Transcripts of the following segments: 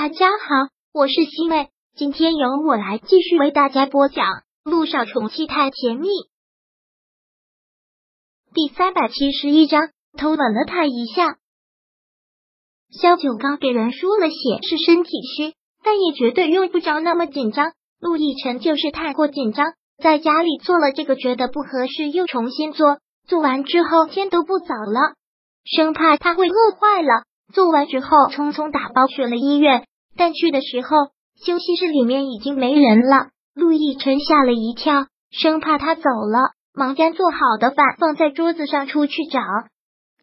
大家好，我是西妹，今天由我来继续为大家播讲《路上宠妻太甜蜜》第三百七十一章，偷吻了他一下。萧九刚给人输了血，是身体虚，但也绝对用不着那么紧张。陆亦辰就是太过紧张，在家里做了这个觉得不合适，又重新做，做完之后天都不早了，生怕他会饿坏了。做完之后，匆匆打包去了医院。但去的时候，休息室里面已经没人了。陆亦辰吓了一跳，生怕他走了，忙将做好的饭放在桌子上出去找。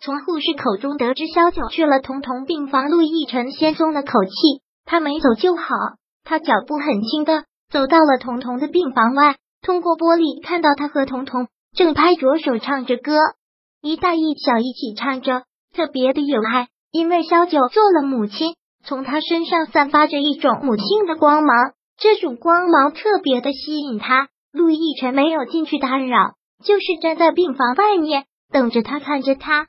从护士口中得知萧九去了童童病房，陆亦辰先松了口气。他没走就好。他脚步很轻的走到了童童的病房外，通过玻璃看到他和童童正拍着手唱着歌，一大一小一起唱着，特别的有爱。因为萧九做了母亲。从他身上散发着一种母性的光芒，这种光芒特别的吸引他。陆亦辰没有进去打扰，就是站在病房外面等着他，看着他。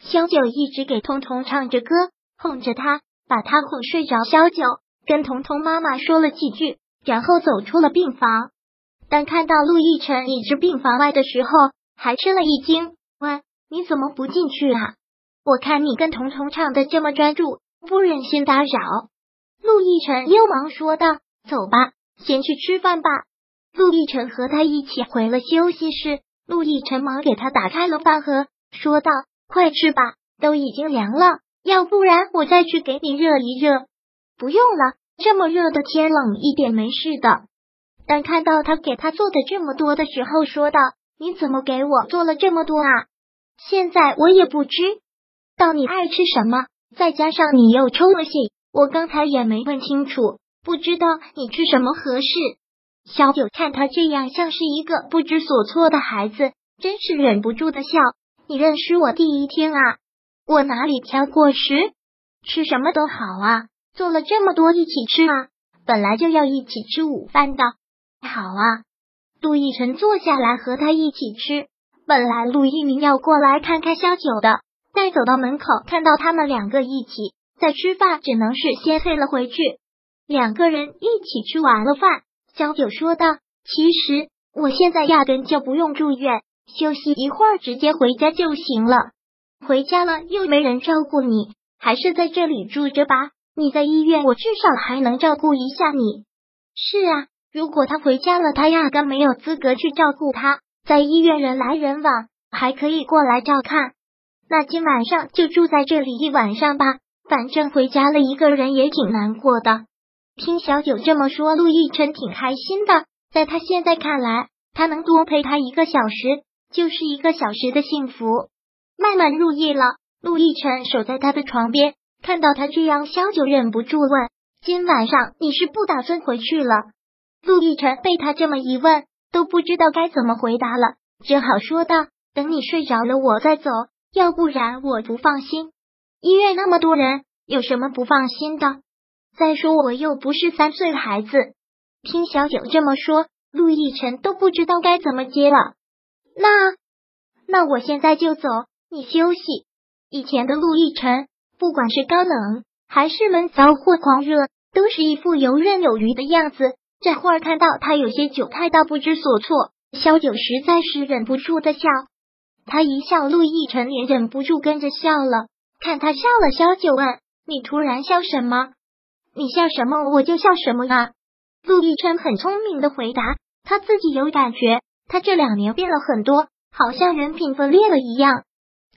萧九一直给彤彤唱着歌，哄着他，把他哄睡着。萧九跟彤彤妈妈说了几句，然后走出了病房。当看到陆亦辰已至病房外的时候，还吃了一惊，问：“你怎么不进去啊？我看你跟彤彤唱的这么专注。”不忍心打扰，陆亦辰又忙说道：“走吧，先去吃饭吧。”陆亦辰和他一起回了休息室。陆亦辰忙给他打开了饭盒，说道：“快吃吧，都已经凉了，要不然我再去给你热一热。”不用了，这么热的天，冷一点没事的。但看到他给他做的这么多的时候，说道：“你怎么给我做了这么多啊？现在我也不知道你爱吃什么。”再加上你又抽了血，我刚才也没问清楚，不知道你吃什么合适。小九看他这样像是一个不知所措的孩子，真是忍不住的笑。你认识我第一天啊，我哪里挑过食？吃什么都好啊，做了这么多一起吃啊，本来就要一起吃午饭的。好啊，陆亦辰坐下来和他一起吃。本来陆一鸣要过来看看萧九的。再走到门口，看到他们两个一起在吃饭，只能是先退了回去。两个人一起吃完了饭，小九说道：“其实我现在压根就不用住院，休息一会儿直接回家就行了。回家了又没人照顾你，还是在这里住着吧。你在医院，我至少还能照顾一下你。是啊，如果他回家了，他压根没有资格去照顾他。在医院人来人往，还可以过来照看。”那今晚上就住在这里一晚上吧，反正回家了一个人也挺难过的。听小九这么说，陆亦辰挺开心的。在他现在看来，他能多陪他一个小时，就是一个小时的幸福。慢慢入夜了，陆亦辰守在他的床边，看到他这样，小九忍不住问：“今晚上你是不打算回去了？”陆亦辰被他这么一问，都不知道该怎么回答了，只好说道：“等你睡着了，我再走。”要不然我不放心，医院那么多人，有什么不放心的？再说我又不是三岁孩子。听小九这么说，陆亦辰都不知道该怎么接了。那那我现在就走，你休息。以前的陆亦辰，不管是高冷还是闷骚或狂热，都是一副游刃有余的样子。这会儿看到他有些窘态到不知所措，小九实在是忍不住的笑。他一笑，陆亦辰也忍不住跟着笑了。看他笑了，萧九问：“你突然笑什么？你笑什么，我就笑什么啊？”陆亦辰很聪明的回答：“他自己有感觉，他这两年变了很多，好像人品分裂了一样。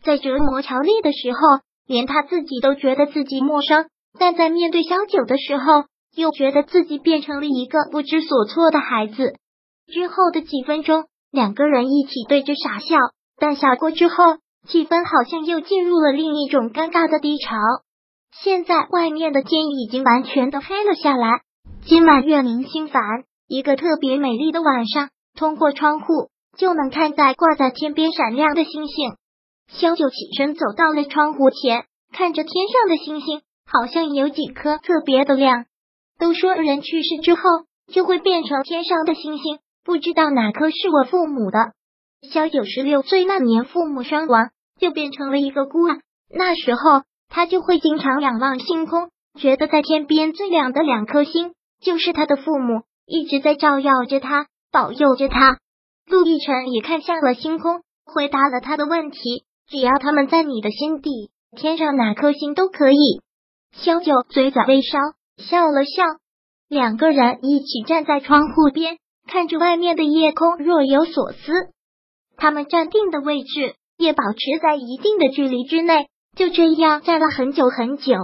在折磨乔丽的时候，连他自己都觉得自己陌生；但在面对萧九的时候，又觉得自己变成了一个不知所措的孩子。之后的几分钟，两个人一起对着傻笑。”但下过之后，气氛好像又进入了另一种尴尬的低潮。现在外面的天已经完全的黑了下来，今晚月明星繁，一个特别美丽的晚上。通过窗户就能看在挂在天边闪亮的星星。萧九起身走到了窗户前，看着天上的星星，好像有几颗特别的亮。都说人去世之后就会变成天上的星星，不知道哪颗是我父母的。萧九十六岁那年，父母双亡，就变成了一个孤儿。那时候，他就会经常仰望星空，觉得在天边最亮的两颗星就是他的父母，一直在照耀着他，保佑着他。陆亦辰也看向了星空，回答了他的问题：只要他们在你的心底，天上哪颗星都可以。萧九嘴角微烧，笑了笑。两个人一起站在窗户边，看着外面的夜空，若有所思。他们站定的位置也保持在一定的距离之内，就这样站了很久很久。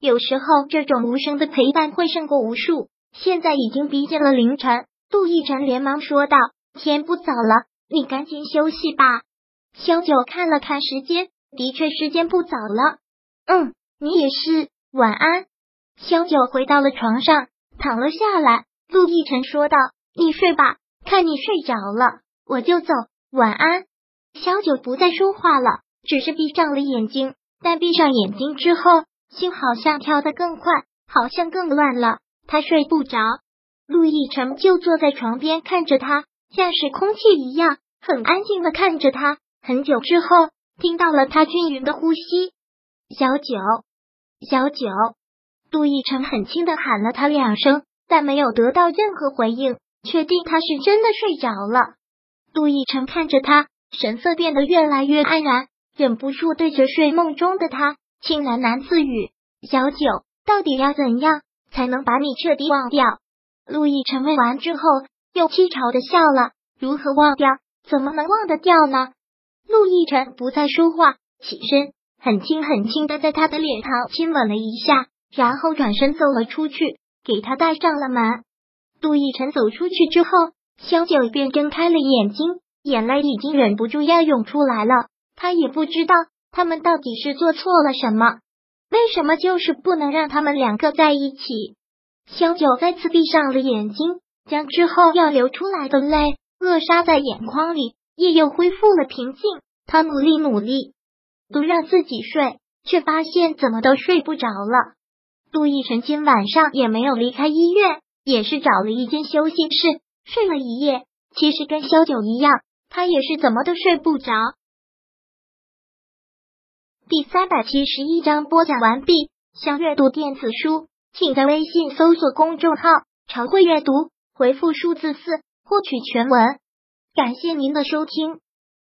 有时候，这种无声的陪伴会胜过无数。现在已经逼近了凌晨，杜奕晨连忙说道：“天不早了，你赶紧休息吧。”萧九看了看时间，的确时间不早了。嗯，你也是。晚安，萧九回到了床上，躺了下来。陆亦辰说道：“你睡吧，看你睡着了，我就走。晚安。”小九不再说话了，只是闭上了眼睛。但闭上眼睛之后，心好像跳得更快，好像更乱了。他睡不着。陆亦辰就坐在床边，看着他，像是空气一样，很安静的看着他。很久之后，听到了他均匀的呼吸。小九。小九，杜奕晨很轻的喊了他两声，但没有得到任何回应，确定他是真的睡着了。杜奕晨看着他，神色变得越来越黯然，忍不住对着睡梦中的他轻喃喃自语：“小九，到底要怎样才能把你彻底忘掉？”陆亦辰问完之后，又凄嘲的笑了：“如何忘掉？怎么能忘得掉呢？”陆亦辰不再说话，起身。很轻很轻的在他的脸上亲吻了一下，然后转身走了出去，给他带上了门。杜奕晨走出去之后，萧九便睁开了眼睛，眼泪已经忍不住要涌出来了。他也不知道他们到底是做错了什么，为什么就是不能让他们两个在一起？萧九再次闭上了眼睛，将之后要流出来的泪扼杀在眼眶里，夜又恢复了平静。他努力努力。都让自己睡，却发现怎么都睡不着了。杜奕晨今晚上也没有离开医院，也是找了一间休息室睡了一夜。其实跟萧九一样，他也是怎么都睡不着。第三百七十一章播讲完毕。想阅读电子书，请在微信搜索公众号“常会阅读”，回复数字四获取全文。感谢您的收听。